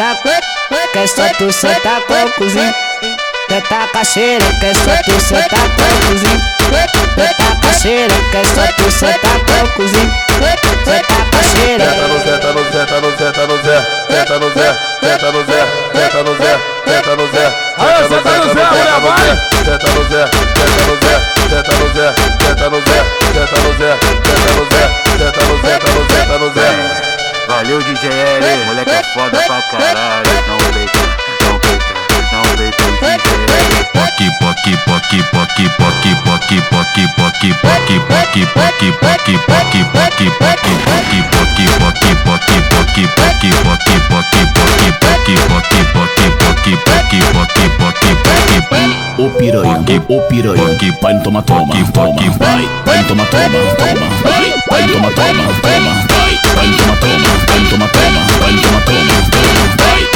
sentar, quer só tu sentar com o cozinho. Tenta cacheira, quer só tu sentar com o o piranha, vai no toma, toma, toma, vai, no toma, toma, toma, vai, no toma, toma, toma, vai, no toma, toma, no toma, toma, no toma, toma, toma,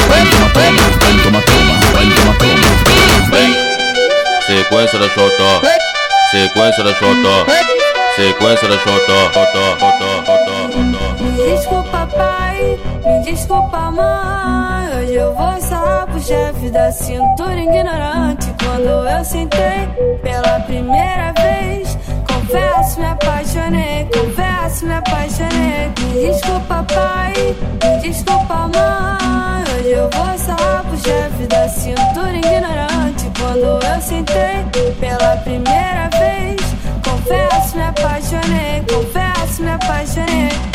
vai, no toma, toma, no toma, toma, no toma, toma, vai. Sequência da Xotó, sequência da Xotó, sequência da Xotó, Xotó, Xotó, Xotó, Xotó. Desculpa, pai, desculpa, mãe. Hoje eu vou sarrar pro chefe da cintura ignorante. Quando eu sentei pela primeira vez, confesso, me apaixonei. Confesso, me apaixonei. Desculpa, pai, desculpa, mãe. Hoje eu vou sarrar pro chefe da cintura ignorante. Quando eu sentei pela primeira vez, confesso, me apaixonei. Confesso, me apaixonei.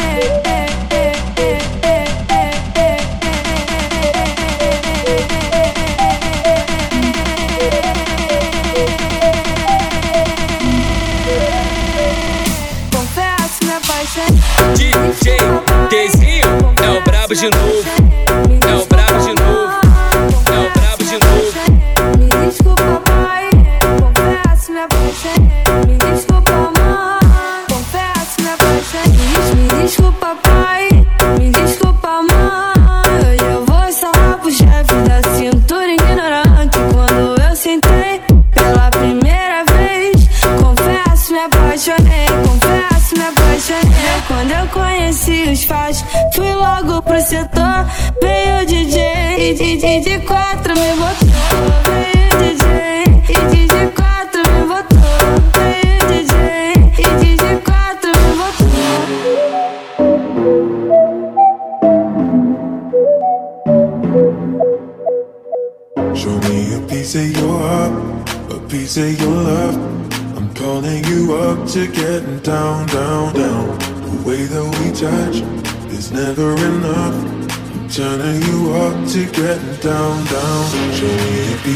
不辛苦 de quatro me botou.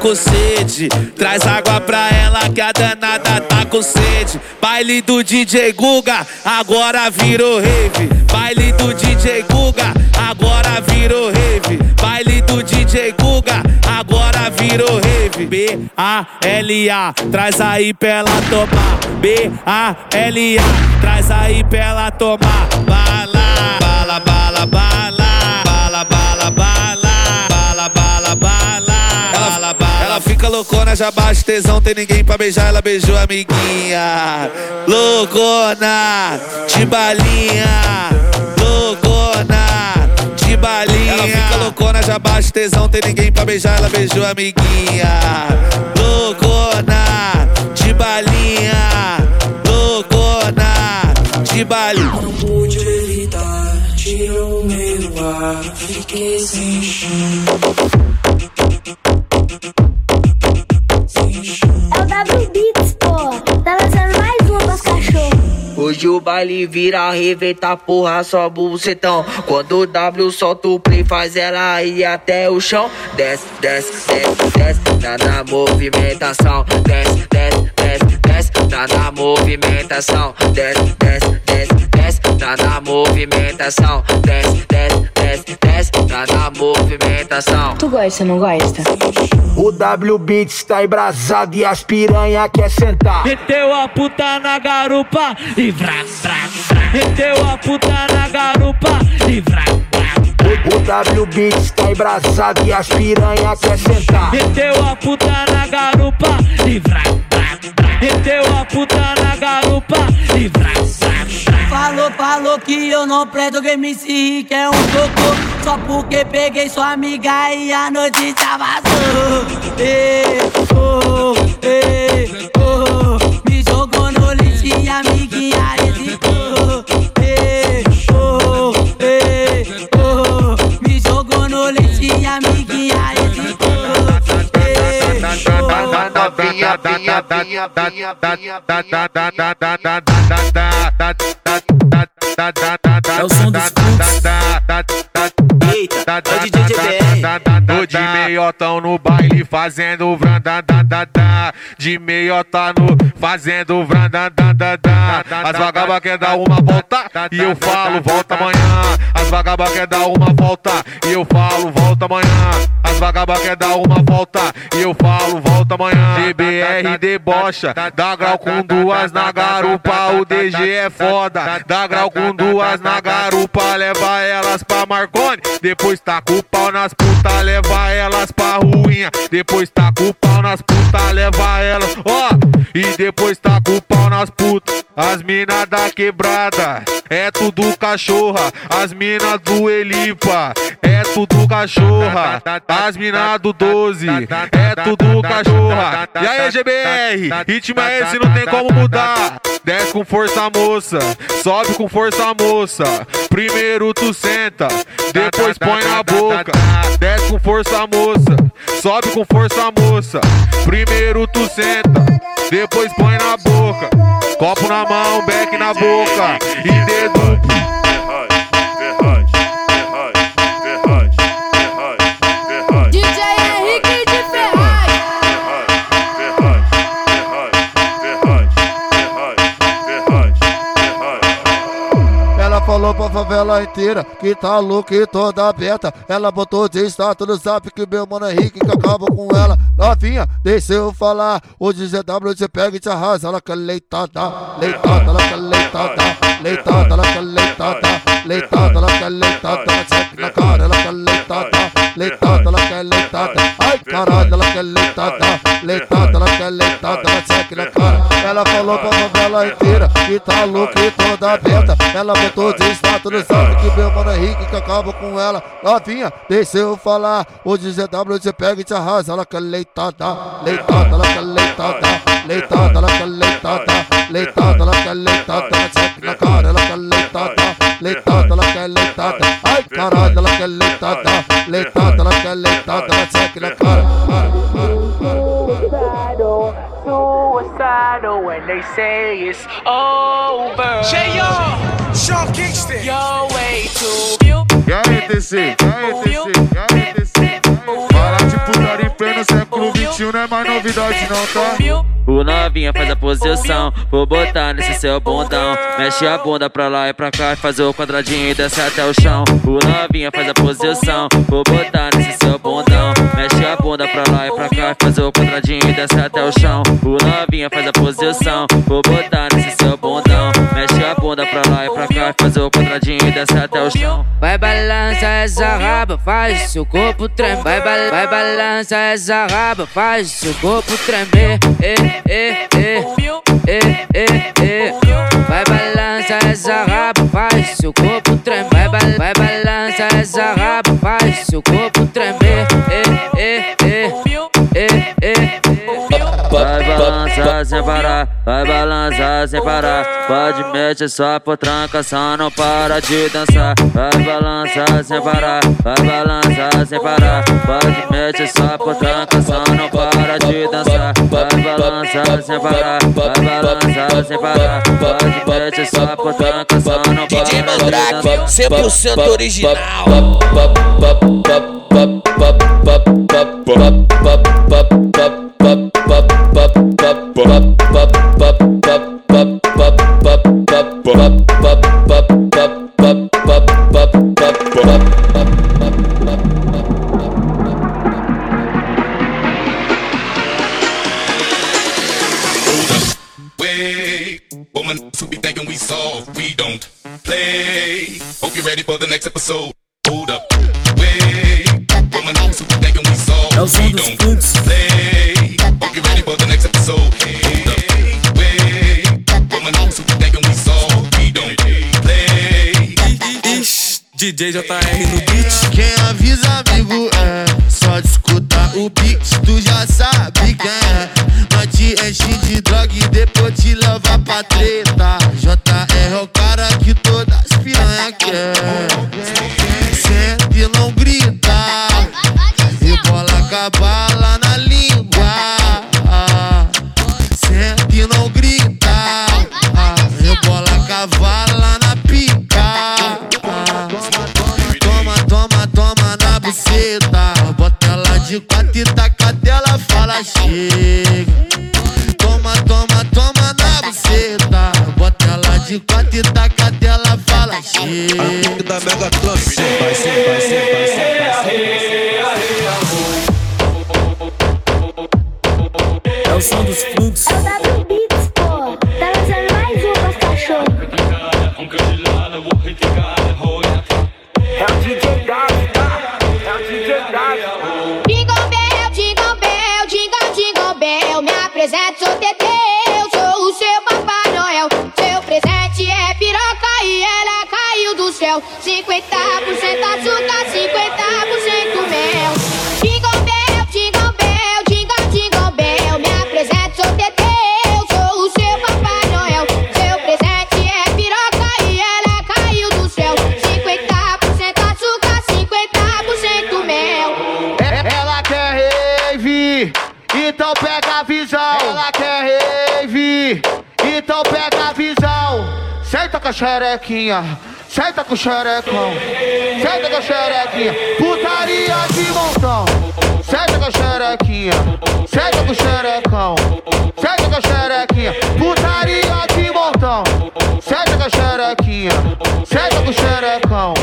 com sede. Traz água pra ela que a danada tá com sede. Baile do DJ Guga, agora virou rave. Baile do DJ Guga, agora virou rave. Baile do DJ Guga, agora virou rave. B-A-L-A, traz aí pra ela tomar. B-A-L-A, traz aí pra ela tomar. Bala, loucona, já bate tesão, tem ninguém pra beijar, ela beijou a amiguinha. Loucona, de balinha, loucona, de balinha. Ela fica loucona, já baixa tesão, tem ninguém pra beijar, ela beijou a amiguinha. Loucona, de balinha, loucona, de balinha. Não pude evitar, tirou o meu ar, fiquei sem chão. W Beats, pô. Tá lançando mais uma pros cachorros. Hoje o baile vira arrebenta porra, só bucetão. Quando o W solta o play, faz ela ir até o chão. Desce, desce, desce, desce, tá na movimentação. Desce, desce, desce, desce, tá na movimentação. Desce, desce, desce, desce, tá na movimentação. Desce, desce, desce, tá na movimentação. Tu gosta, não gosta? O W Beats tá embrasado e as piranha quer sentar. Meteu a puta na garupa e vrá, vrá, vrá. Meteu a puta na garupa e vrá, vrá. O W Beats tá embrasado e as piranha quer sentar. Meteu a puta na garupa e vrá, vrá, vrá. Meteu a puta na garupa e vrá. Falou, falou que eu não presto que se que é um cocô Só porque peguei sua amiga e a notícia vazou Ei, oh, ei, oh Me jogou no lixo e amiguinha hesitou É o som dos Eita, é o DJ GBR Tô de meiotão no baile fazendo vrandadadadá De meiota no fazendo vrandadadadá As vagabas quer dar uma volta e eu falo volta amanhã. As vagabas quer dar uma volta e eu falo volta amanhã. As vagabas quer dar uma volta e eu falo volta amanhã. DBR debocha, dá grau com duas na garupa. O DG é foda, dá grau com duas na garupa Leva elas pra Marconi, depois taca o pau nas putas Leva elas pra ruinha, depois taca o pau nas putas Leva ó, e depois taca o pau nas putas As mina da quebrada, é tudo cachorra As mina do Elipa, é tudo cachorra As mina do 12, é tudo cachorra. E aí GBR, ritmo é esse, não tem como mudar. Desce com força moça, sobe com força moça. Primeiro tu senta, depois põe na boca. Desce com força moça, sobe com força moça. Primeiro tu senta, depois põe na boca Copo na mão, beck na boca e dedo favela inteira que tá louca e toda aberta. Ela botou de status no zap que meu mano Henrique que acaba com ela. Novinha, deixa eu falar. O GW te pega e te arrasa. Ela quer leitada, leitada, ela quer leitada, leitada, ela quer leitada, leitada, ela quer leitada. Cheque na cara, ela quer leitada, leitada, ela quer leitada. Ai caralho, ela quer leitada, leitada, ela quer leitada. Ela cheque na cara. Ela falou pra favela inteira que tá louca e toda aberta. Ela botou de status zap que meu mano Henrique que acaba com ela. Novinha, deixa eu falar. O GW te pega e te arrasa. Ela quer leitada, leitada, ela quer leitada, leitada, ela quer leitada, leitada, ela quer leitada. Ela cheque na cara, ela quer leitada, leitada, ela quer leitada. Ai caralho, ela quer leitada, leitada, ela quer leitada. Ela cheque na cara. Suicidal when they say it's over. J.O. Sean Kingston. You're way too E aí TC, e aí em pleno século XXI não é mais novidade não, tá? O novinha faz a posição, vou botar nesse seu bundão. Mexe a bunda pra lá e pra cá, faz o quadradinho e desce até o chão. O novinha faz a posição, vou botar nesse seu bundão. Mexe a bunda pra lá e pra cá, faz o quadradinho e desce até o chão. O novinha faz a posição, vou botar nesse seu bundão. Mexe a bunda pra lá e pra cá, faz o quadradinho e desce até o chão. Vai balança essa raba, faz seu corpo tremer. Vai, bal vai balança essa raba, faz seu corpo tremer. Eh, eh, eh, eh, eh, eh. Vai balança essa raba, faz seu corpo tremer. Vai, vai balança essa rabo, faz seu corpo tremer. Eh, eh, sem parar, vai balançar sem parar. Pode mexer só por tranca, só não para de dançar. Vai balançar sem parar, vai balançar sem parar. Pode mexer só por tranca, só não para de dançar. Vai balançar sem parar, vai balançar sem parar. Pode mexer só por tranca, só não para de dançar. 100% original. O som dos fluxos. É o. Tá um. É o DJ Davi, tá? É o DJ Davi. Jingle bell, jingle bell, jingle, jingle bell. Me apresento, sou Teteu, sou o seu Papai Noel. Seu presente é piroca e ela caiu do céu. 50% xerequinha, senta com o xerecão. Senta com a xerequinha, putaria de montão. Senta com a xerequinha, senta com o xerecão. Senta com a xerequinha, putaria de montão. Senta com a xerequinha, senta com o xerecão.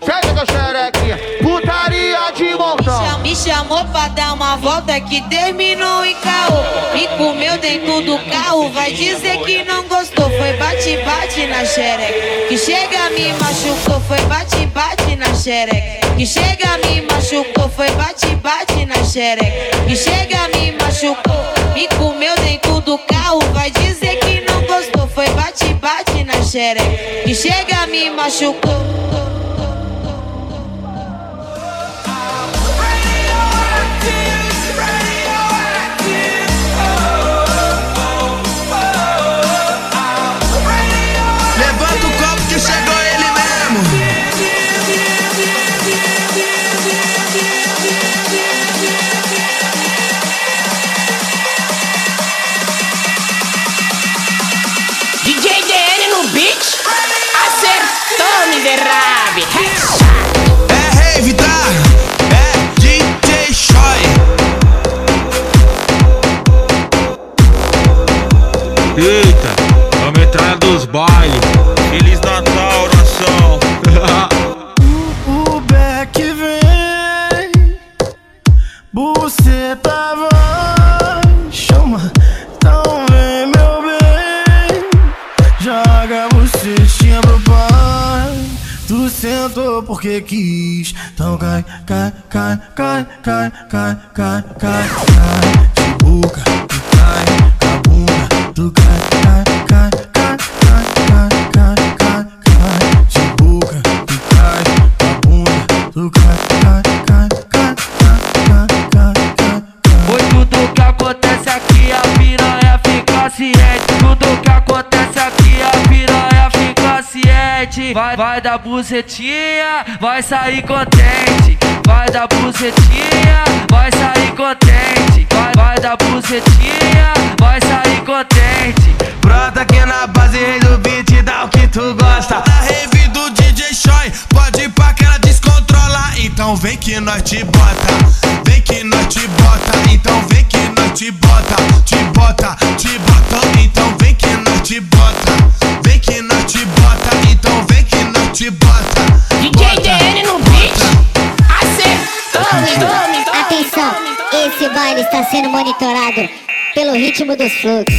Senta com a xerequinha, putaria de. Me chamou pra dar uma volta que terminou em caô. Me comeu dentro do carro, vai dizer que não gostou. Foi bate-bate na xereca. Que chega, me machucou. Foi bate-bate na xereca. Que chega, me machucou. Foi bate-bate na xereca. Que chega, me machucou. Me comeu dentro do carro, vai dizer que não gostou. Foi bate-bate na xereca. Que chega, me machucou. see cai, cai, cai, cai De boca, tu cai, a bunda Tu cai, cai, cai, cai, cai, cai, cai, cai, cai De boca, tu cai, a bunda Tu cai, cai, cai, cai, cai, cai, cai, cai Pois tudo que acontece aqui a piranha fica ciente. Tudo que acontece aqui a piranha fica ciente. Vai, vai dar bucetinha, vai sair contente. Vai dar bucetinha, vai sair contente. Vai, vai dar bucetinha, vai sair contente. Brota aqui na base, rei do beat, dá o que tu gosta. Na rave do DJ Choi, pode ir pra que ela descontrola. Então vem que nós te bota, vem que nós te bota. Então vem que nós te bota, te bota, te bota. Então vem que nós te bota, baile está sendo monitorado pelo ritmo dos fluxos.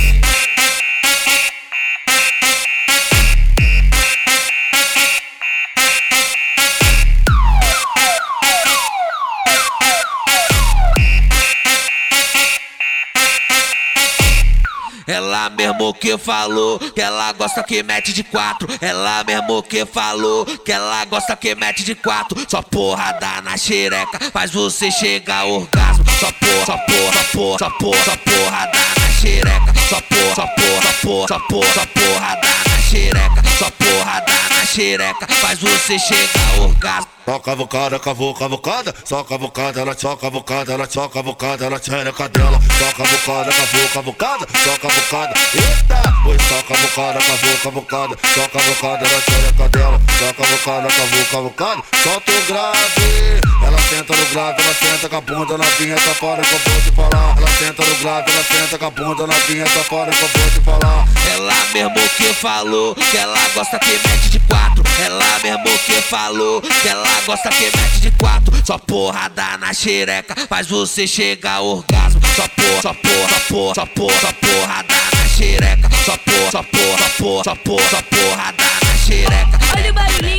Ela mesmo que falou que ela gosta que mete de quatro. Ela mesmo que falou que ela gosta que mete de quatro. Só porrada na xereca faz você chegar ao orgasmo. Só porra, só porra, só porra, só porra, só porrada na xereca. Só porra, só porra, só porra, só porra, só porrada na xereca. Só porrada na xereca faz você chegar orgasmo. Só cavucada, cavu, cavucada, só cavucada, ela só cavucada, ela só cavucada, ela xereca dela. Só cavucada, cavu, cavucada, só cavucada, eita! Foi só cavucada, cavu, cavucada, só cavucada, ela xereca dela. Só cavucada, cavu, cavucada, solta o grave. Ela senta no grave, ela senta com a bunda na vinheta, fora que eu vou te falar. Ela senta no grave, ela senta com a bunda na vinheta, fora que eu vou te falar. Ela mesmo que falou que ela gosta que mete de quatro. Ela mesmo que falou que ela gosta que mete de quatro. Só porrada na xereca faz você chegar ao orgasmo. Só porra, só porra, só porra, só porra, só porrada na xereca. Só porra, só porra, só porra, só porra, só porrada na xereca. Olha o barulhinho, olha o barulhinho,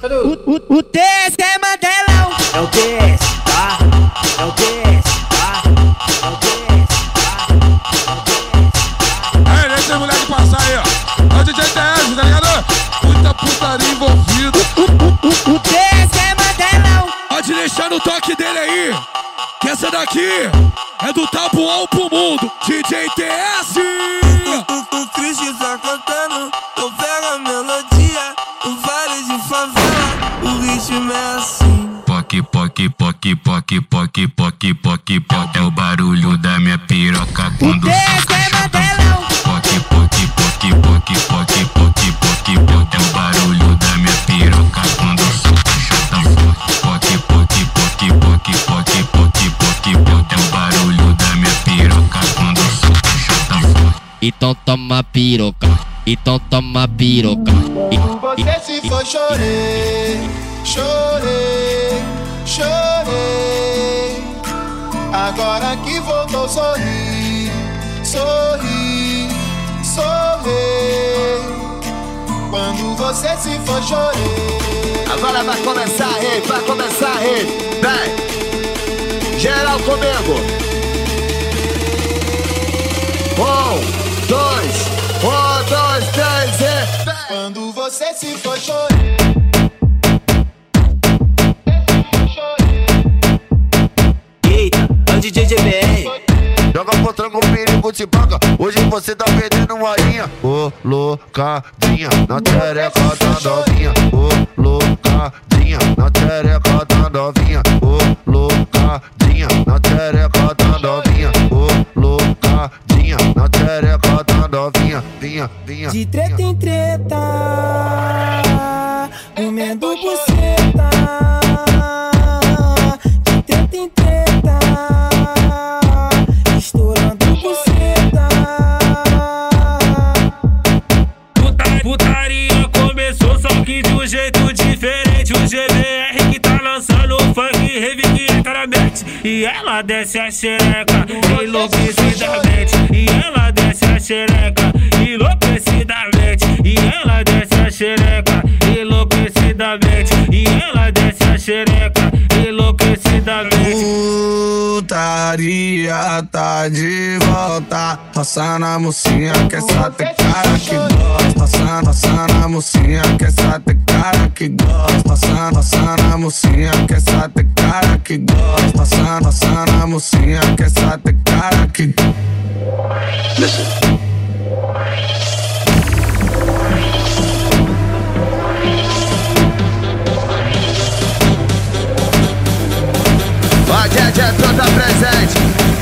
Cadê o... O, o TS é Mandelão. É o TS, tá? É o TS, tá? É o TS, Aí, deixa a moleque passar aí, ó. É o DJ TS, tá ligado? Muita putaria envolvida. O TS é Mandelão. Pode deixar no toque dele aí. Que essa daqui é do tabuão pro mundo. DJ TS. O, o Chris tá cantando, eu pego a melodia, o vale de favela, o ritmo é assim. Poc, poc, poc, poc, poc, poc, poc, poc. É o barulho da minha piroca quando soca chutão. Poc, Então toma piroca, então toma piroca. Você se foi, chorei, chorei, chorei. Agora que voltou, sorri, sorri, sorri. Quando você se foi, chorei. Agora vai começar a rede, vai começar a rede. Vem, geral comigo. Um, dois, um, dois, três e. Quando você se foi, chorei. Eita, é DJ GBR. Joga pro tranco, perigo te paga. Hoje você tá perdendo uma linha. Ô, loucadinha, na tereca da novinha. Ô, loucadinha, na tereca da novinha. Ô, loucadinha, na tereca da novinha. Ô, loucadinha, na tereca. Vinha, vinha. De treta em treta, comendo buceta. De treta em treta, estourando buceta. Puta- Putaria começou, só que de um jeito diferente. O GBR que tá lançando o funk rave que entra na mente. E ela desce a xereca enlouquecidamente. E ela tá de volta. Roça na mocinha que essa tem cara que gosta. Roça, roça na mocinha que essa tem cara que gosta. Roça, roça na mocinha que essa tem cara que gosta. Roça, roça na mocinha que essa tem cara que Listen. A gente é toda presente.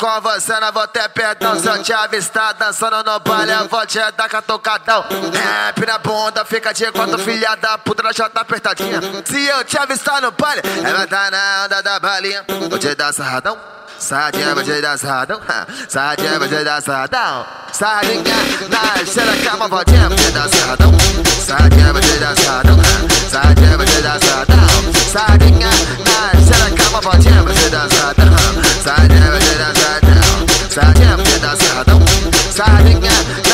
com você, não vou ter perdão. Se eu te avistar dançando no baile, eu vou te dar catucadão Rap na bunda, fica de quatro, filha da puta, ela já tá apertadinha. Se eu te avistar no baile, ela tá na onda da balinha. Vou te dar sarradão Sardinha, vou te dar sarradão Sardinha, vou te dar sarradão Sardinha, na xereca, uma voltinha, vou te dar sarradão Sardinha, vou te dar sarradão Sardinha, vou te dar sarradão Sardinha, na xereca, uma voltinha, vou te dar sarradão Sardinha, vou te dar sarradão Sardinha, vou te dar sarradão Sardinha,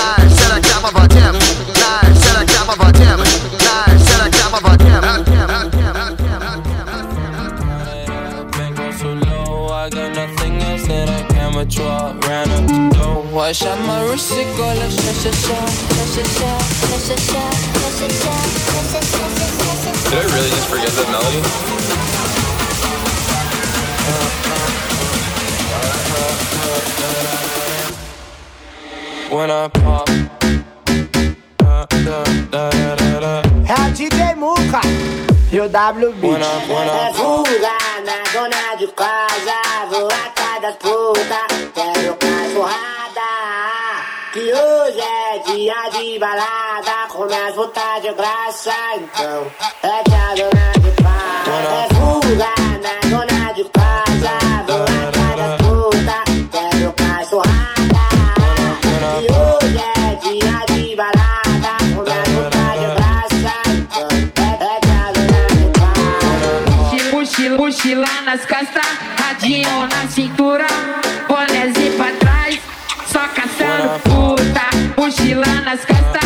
Did I really just forget that melody? When I pop. É a DJ Muca e o WB. É fuga na zona de casa, vou. Das putas, quero cachorrada. Que hoje é dia de balada, com minhas putas de graça, então é que a dona de casa. É fuga Mochila, nas costas, radinho na cintura, bonézinho pra trás, só caçando puta. Mochila nas costas,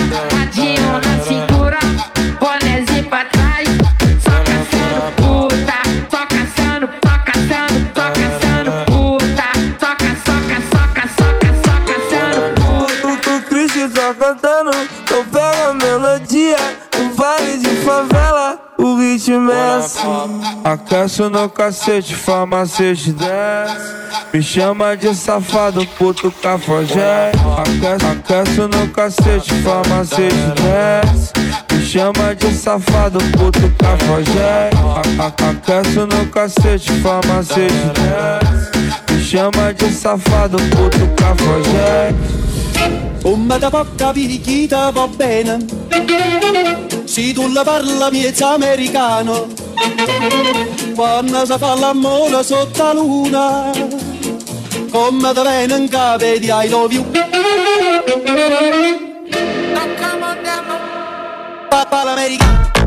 Aqueço no cacete, farmacete desce. Me chama de safado, puto cafajé. Aqueço, aqueço no cacete, farmacete desce. Me chama de safado, puto cafajé. A- a- Aqueço no cacete, farmacete desce. Me chama de safado, puto cafajé. Come da poca pirichita va bene Se tu la parla miezza americano Quando si fa l'amore sotto la luna Come te viene in capo di I love you. Papa l'americano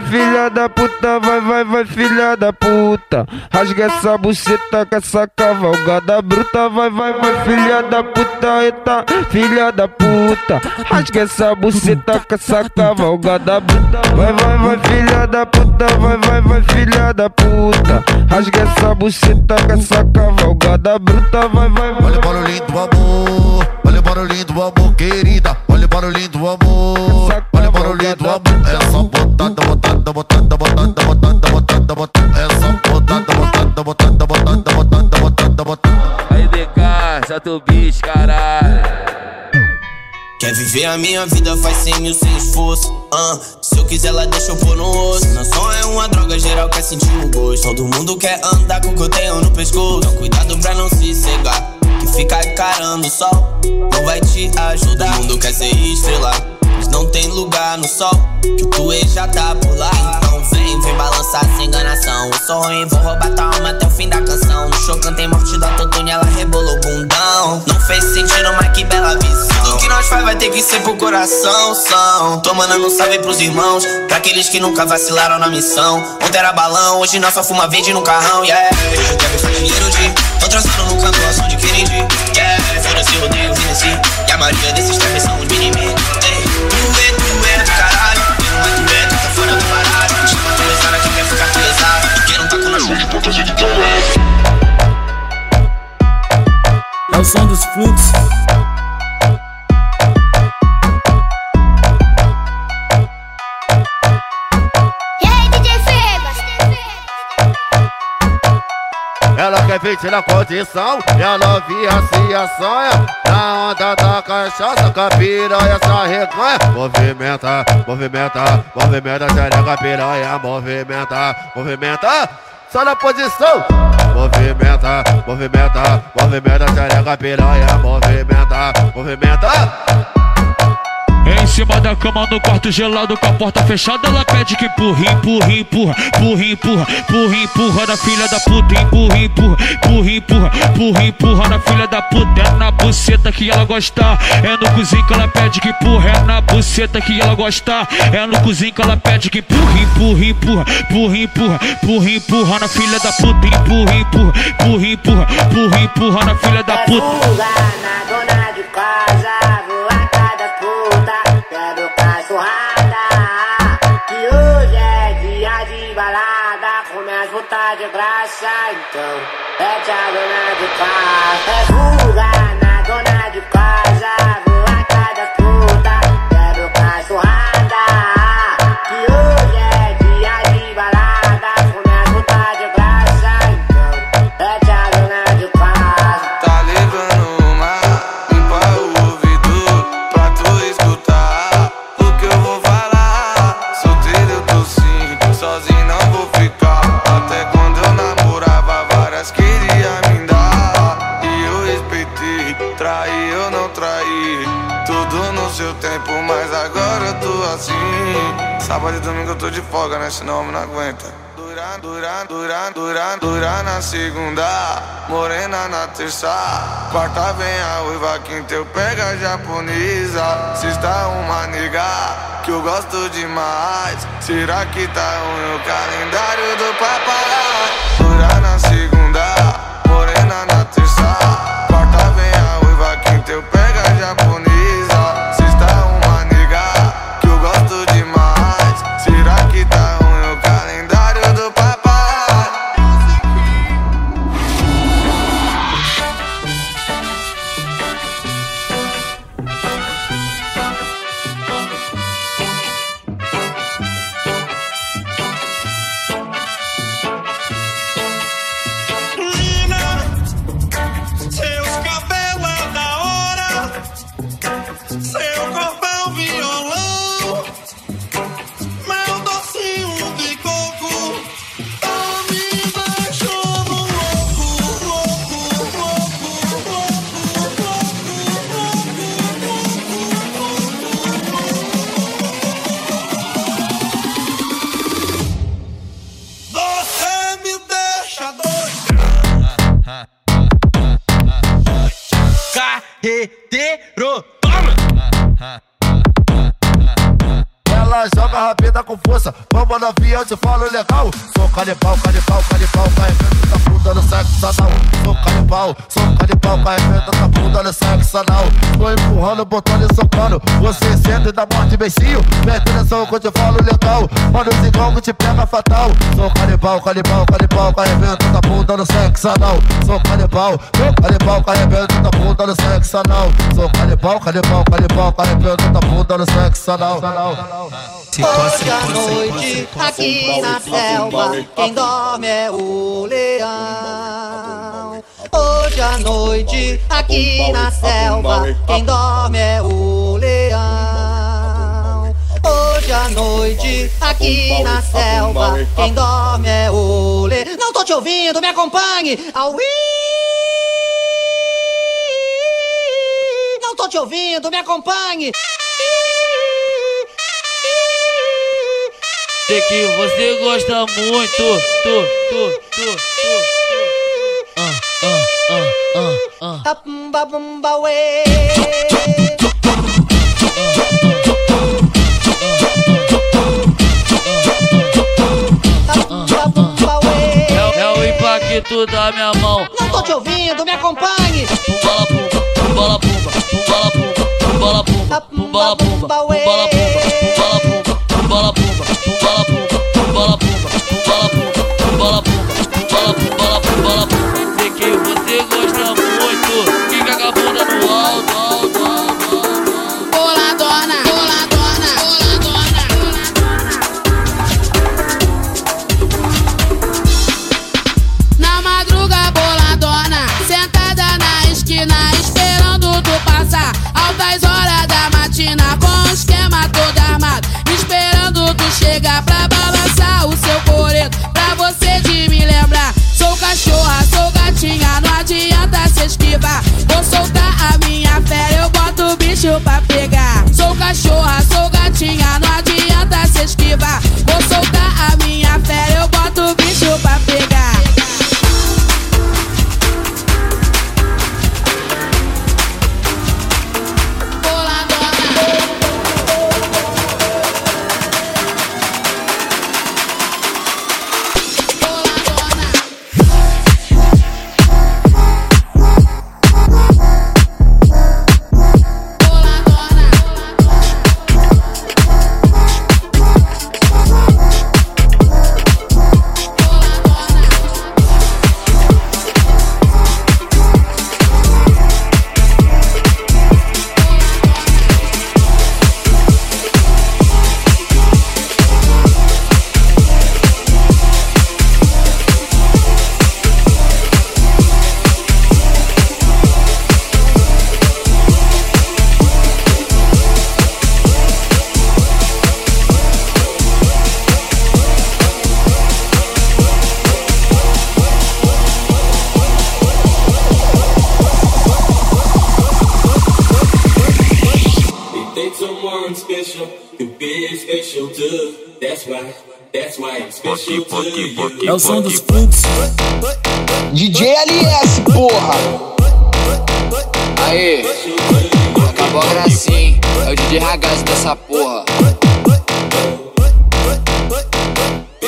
Vai, filha da puta, vai, vai, vai, filha da puta. Rasga essa buceta com essa cavalgada bruta. Vai, vai, vai, filha da puta, eita, filha da puta. Rasga essa buceta com essa cavalgada bruta. Vai, vai, vai, filha da puta, vai, vai, vai, filha da puta. Rasga essa buceta com essa cavalgada bruta. Vai, vai, vai. Olha o barulhinho do amor, olha o barulhinho do amor, querida. Olha o barulhinho do amor, olha o barulhinho do amor. É só botada, botada, botada, botada, botada, botada, botada. É só botada, botada, botada, botada, botada, botada, botada. Aí, DK, solta o bicho, caralho. Quer viver a minha vida, faz cem mil sem esforço. Ah, se eu quiser, ela deixa eu pôr no osso. Não só é uma droga, geral quer sentir o gosto. Todo mundo quer andar com o que eu tenho no pescoço. Então, cuidado pra não se cegar. Que ficar encarando o sol não vai te ajudar. Todo mundo quer ser estrela, mas não tem lugar no sol. Que o Tuê já tá por lá. Então vem, vem balançar sem enganação. Eu sou ruim, vou roubar tua alma até o fim da canção. No show cantei morte do autotune, ela rebolou bundão. Não fez sentido, mas que bela visão. Tudo que nós faz vai ter que ser pro coração. São, tô mandando um salve pros irmãos. Pra aqueles que nunca vacilaram na missão. Ontem era balão, hoje nós só fuma verde no carrão, yeah. Eu quero ver dinheiro de. Tô transando no canto ao som de Kennedy. Yeah, foda-se, odeio Hennessy. E a maioria desses trapers são os mini-me. Do caralho. Tá fora do baralho. Que ficar pesado. Não tá com nós, caralho. É o som dos fluxos. Vestir na condição. E a novinha se assanha Na onda da cachaça Com a piranha se arreganha. Movimenta, movimenta Movimenta, xereca, piranha Movimenta, movimenta Só na posição. Movimenta, movimenta Movimenta, xereca, piranha Movimenta, movimenta Em cima da cama no quarto gelado com a porta fechada ela pede que empurre, empurre, empurra, empurra, empurra, empurra, empurra na filha da puta, empurra, empurra, empurra, empurra, empurra, empurra na filha da puta, é na buceta que ela gosta, é no cozinho que ela pede que empurra, é na buceta que ela gosta, é no cozinho que ela pede que empurra, empurra, empurra, empurra, empurra, empurra, empurra na filha da puta, empurra, empurra, empurra, empurra, empurra, empurra na filha da puta. has Sábado e domingo eu tô de folga, né? Senão homem não aguenta. Dura, dura, dura, dura, dura na segunda, morena na terça. Quarta vem a uiva, quinta eu pego a japonesa. Sexta uma nega que eu gosto demais. Será que tá ruim o calendário do papai? Dura na segunda, morena na terça. Quarta vem a uiva, quinta eu pego a japonesa. Carreteiro, toma! Ela joga rápida com força, vamos novinha, eu te falo legal. Sou canibal, canibal, canibal, carregando da bunda no sexo anal. Sou canibal, sou canibal, carregando da bunda no sexo anal. Tô empurrando, botando e socando. Você sente da morte, beicinho. Presta atenção que eu te falo legal. Mano, igual que te pega fatal. Sou canibal, canibal, canibal, carregando da bunda no sexo anal. Sou canibal, sou canibal, carregando da bunda no sexo anal. Sou canibal, canibal, canibal, carregando da bunda no sexo anal. Hoje à noite, aqui na selva, quem dorme é o leão. Hoje à noite, aqui na selva, quem dorme é o leão. Hoje à noite, aqui na selva, quem dorme é o leão. Não tô te ouvindo, me acompanhe. Auí! Não tô te ouvindo, me acompanhe. Sei que você gosta muito, tu, tu, tu, tu. Ah, ah, ah, ah, ah. Bumba bumba uê. É, o impacto da minha mão. Não tô te ouvindo, me acompanhe. Pumbala pumba, pumbala pumba, pumbala pumba, pumbala pumba, pumbala pumba, pumbala pumba, É o som dos fluxos. DJ LS, porra! Aê, acabou a gracinha? É o DJ Ragazzo dessa porra.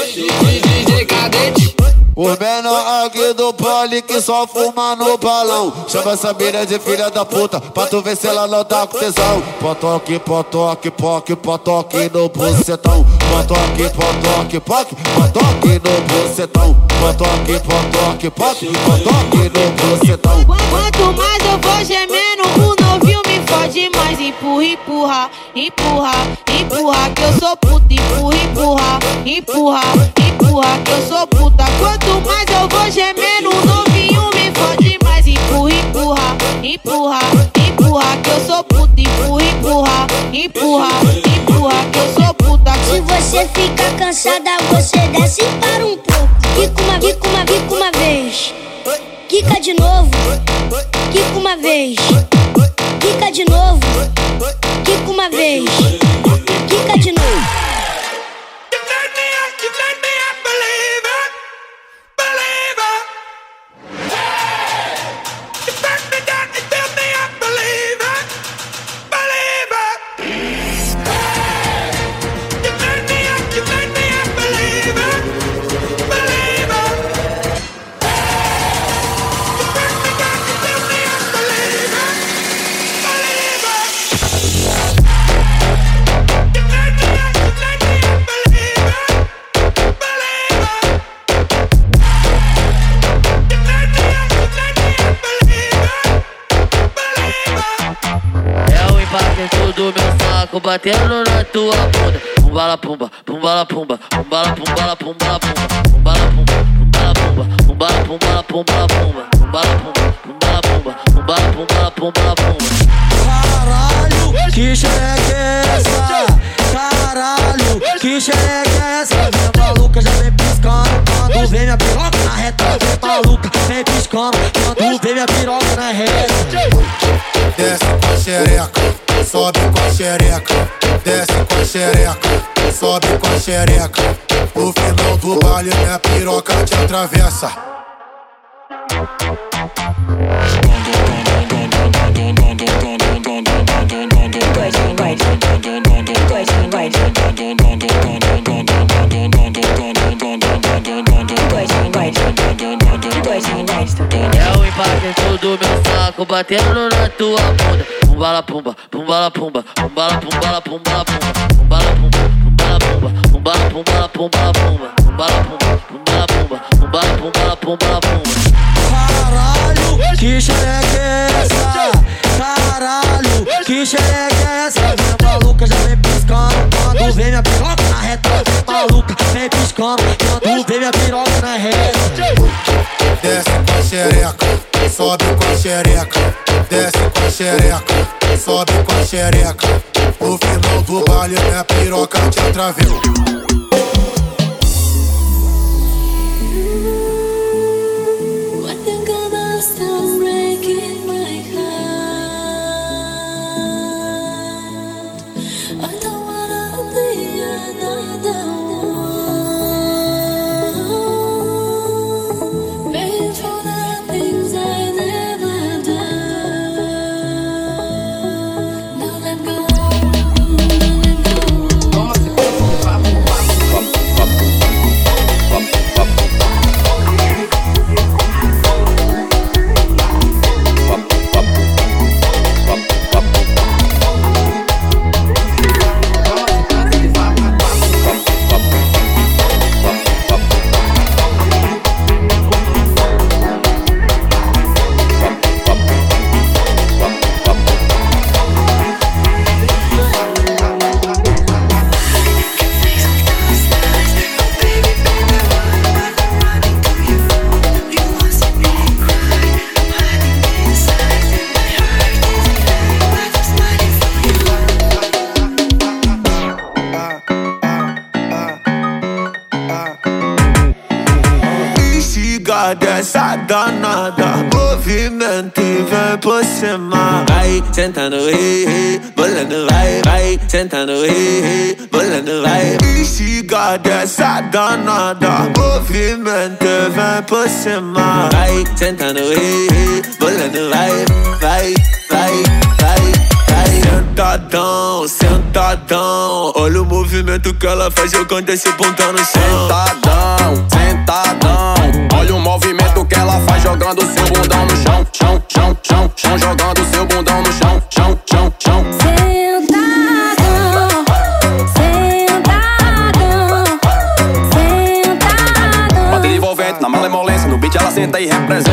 DJ Cadete. Os menor aqui do pole que só fuma no balão. Chama essa mina de filha da puta Pra tu ver se ela não tá com tesão. Potoque, potoque, poque, potoque no bucetão. Potoque, potoque, poque, potoque no bucetão. Potoque, potoque, poque, potoque no bucetão. Quanto mais eu vou gemendo, o novinho me fode mais. Empurra, empurra, empurra, empurra, que eu sou puta. Empurra, empurra, empurra, empurra, que eu sou puta. Quanto mais eu vou gemendo, novinho me fode mais. Empurra, empurra, empurra, empurra, que eu sou puta. Empurra, empurra, empurra, empurra, que eu sou puta. Se você ficar cansada, você desce para um pouco. Quica uma, quica uma, quica uma vez. Quica de novo. Quica uma vez. Quica de novo. Quica uma vez. Quica de novo. Meu saco batendo na tua bunda. Pumbala pumba, pumbala pumba, pumbala pumbala pumbala pumba, pumbala pumba, pumbala pumba, pumbala pumbala pumbala pumba, pumbala pumba, pumbala pum, bala pum. Caralho, que xereca é essa? Caralho, que xereca é essa? Minha maluca já vem piscando. Quando vem minha piroca na reta Vem maluca, vem piscando. Quando vem minha piroca na reta. Desce com a xereca, sobe com a xereca Desce com a xereca, sobe com a xereca No final do baile minha piroca te atravessa É o impacto do meu saco batendo na tua bunda. Pumbala pumba, pumbala pumba, pumbala pumbala pumbala pumba, pumbala pumba, pumbala pumba, pumbala pumbala pumbala pumba, pumbala pumba, pumbala pumba, pumbala pumbala pumbala pumba. Caralho, que xereca é essa? Caralho, que xereca é essa? Minha maluca já vem piscando Quando vem minha piroca na reta Vem maluca, vem piscando Quando vem minha piroca na reta Desce com a xereca, sobe com a xereca Desce com a xereca, sobe com a xereca. No final do baile minha piroca te atravessa vai Sentando, ei, ei Bolando, vai. Instiga dessa danada Movimento e vem por cima. Vai sentando, ei, ei Bolando, vai, vai, vai, vai Sentadão, sentadão. Olha o movimento que ela faz jogando esse bundão no chão. Sentadão, sentadão. Olha o movimento que ela faz jogando seu No beat ela senta e representa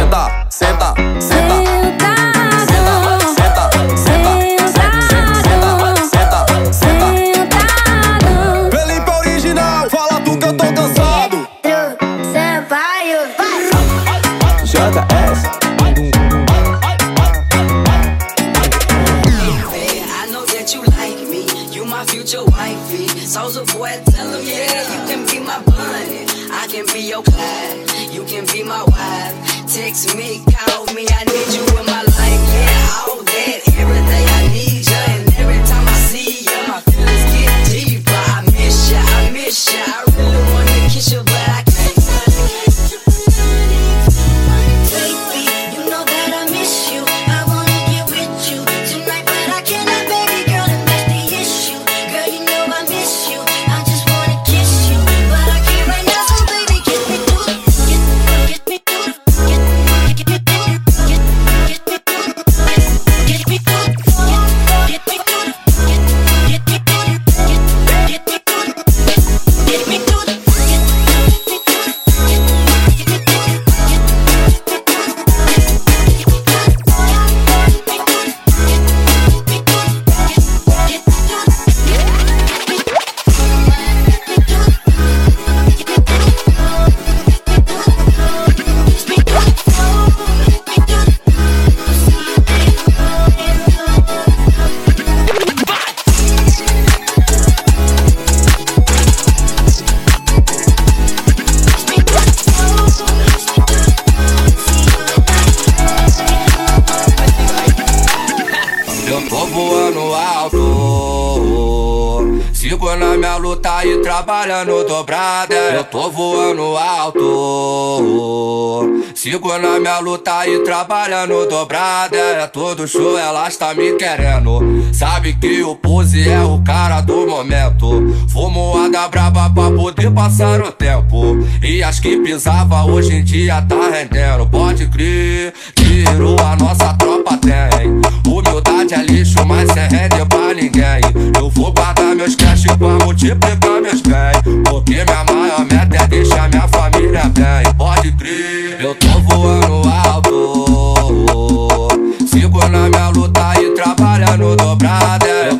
sigo na minha luta e trabalhando dobrada. Eu tô voando alto. Sigo na minha luta e trabalhando dobrada. É todo show, elas tá me querendo. Sabe que o pose é o cara do momento. Fumoada braba pra poder passar o tempo. E as que pisava hoje em dia tá rendendo. Pode crer, tirou a nossa tropa tem humildade é lixo, mas sem render é pra ninguém. Eu vou guardar meus cash pra multiplicar meus bens. Porque minha maior meta é deixar minha família bem. Pode crer, eu tô voando alto. Sigo na minha luta e trabalhando dobrada.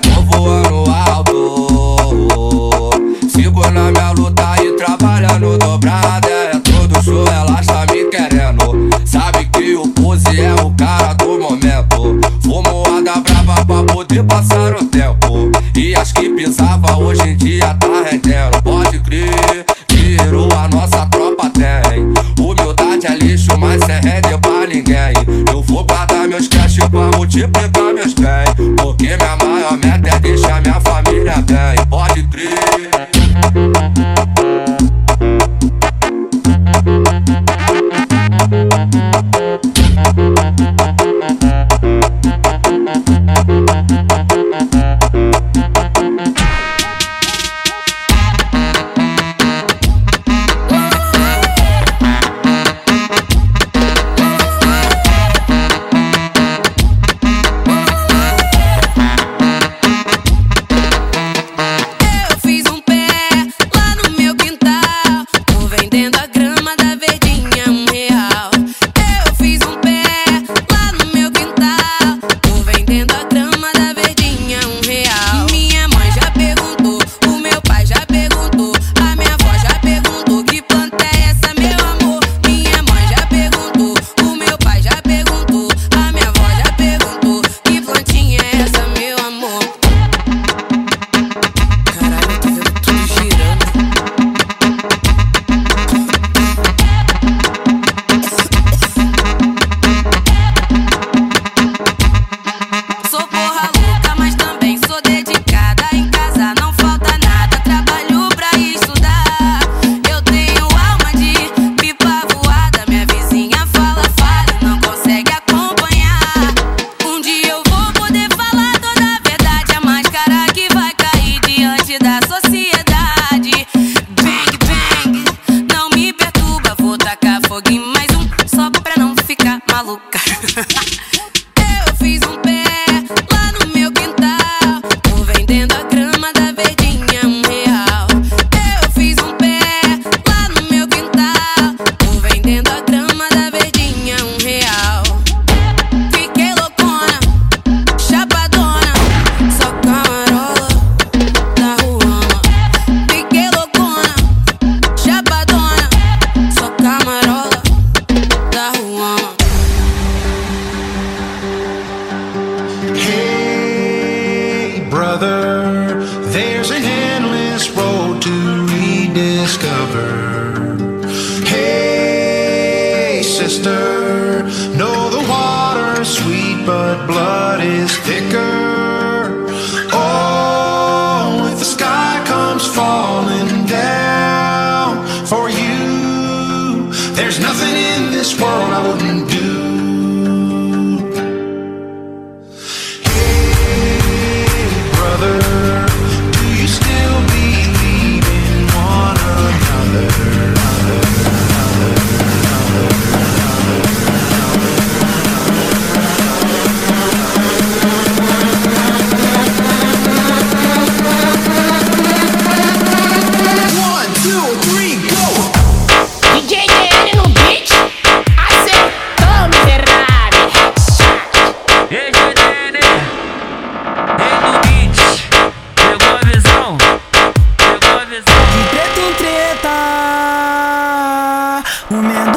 poder passar o tempo. E as que pisava hoje em dia tá rendendo. Pode crer, virou a nossa tropa tem. Humildade é lixo, mas cê rende pra ninguém. Eu vou guardar meus cash, pra multiplicar meus pés Porque minha maior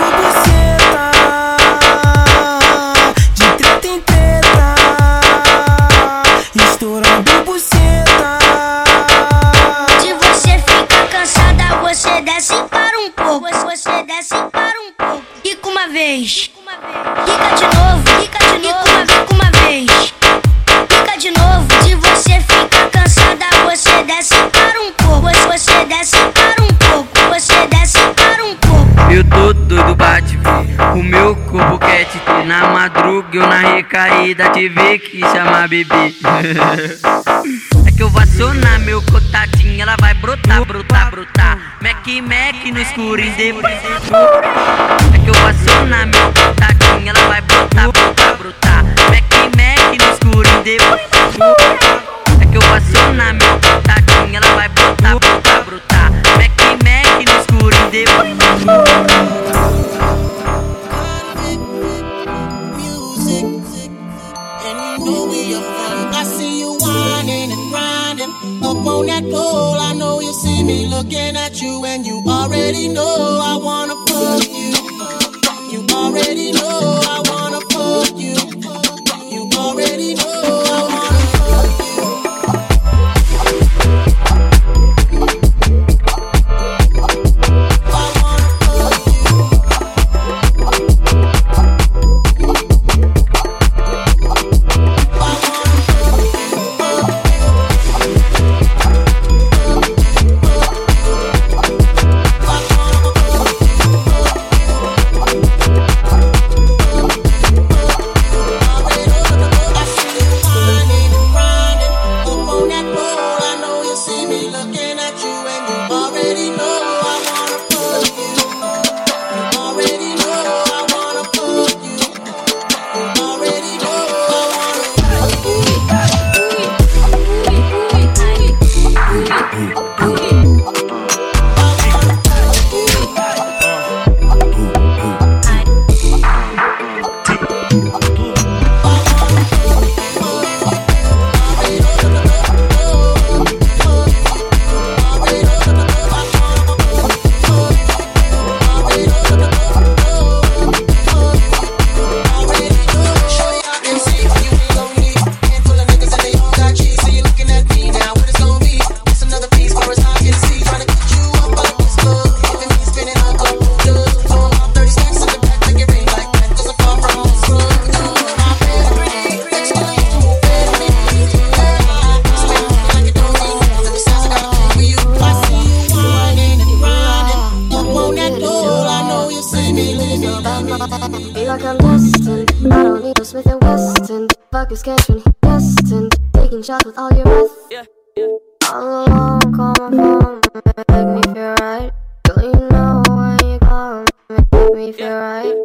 Tudo certo. Te ver que chama bebê. É que eu vou acionar meu cotadinho, ela vai brotar, brotar, brotar. Mac, Mac no escurinho depois. É que eu vou acionar meu cotadinho, ela vai brotar, brotar, brotar. Mac, Mac no escurinho depois. É que eu vou acionar meu cotadinho, ela vai brotar, brotar, brotar. Mac, Mac no escurinho depois. On that pole. I know you see me looking at you, and you already know I wanna fuck you. You already know I wanna fuck you. You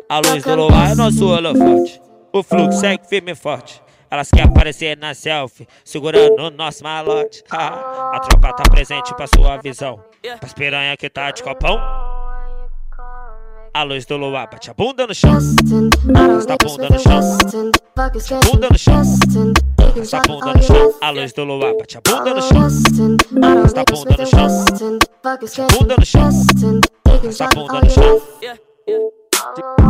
A luz do luar é nosso elefante. O fluxo segue firme e forte. Elas querem aparecer na selfie, segurando o nosso malote. Ha, a tropa tá presente pra sua visão. Pras piranha que tá de copão. A luz do luar bate a bunda no chão. Arrasta a bunda no chão. Bate a bunda no chão. Arrasta a bunda no chão. A luz do luar bate a bunda no chão. Arrasta a bunda no chão. Bate a bunda no chão. Arrasta a bunda no chão.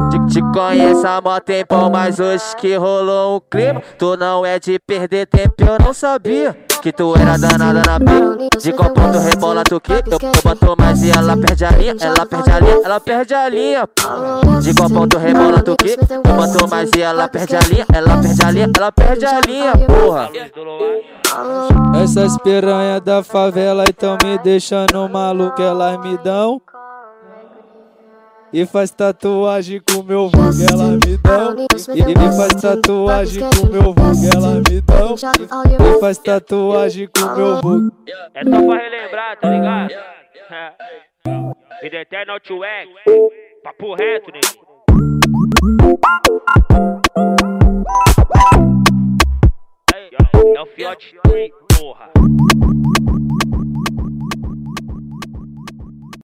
Te, te conheço há mó tempão, mas hoje que rolou um clima. Tu não é de perder tempo, eu não sabia. Que tu era danada na pica. De qual ponto rebola tu que? Eu, eu boto mais e ela perde a linha. Ela perde a linha, ela perde a linha. De qual ponto rebola tu que? Eu boto mais e ela perde a linha. Ela perde a linha, ela perde a linha, porra. Essas piranha da favela então me deixando maluco, elas me dão. E faz tatuagem com meu vulgo, ela me dão. E, e faz tatuagem com meu vulgo, ela me dão. E, e faz tatuagem com meu vulgo. É só pra relembrar, tá ligado? É. Vida eterna ao tio X. Papo reto, nego. É o Fiote 3, porra.